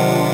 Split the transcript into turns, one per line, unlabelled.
Oh.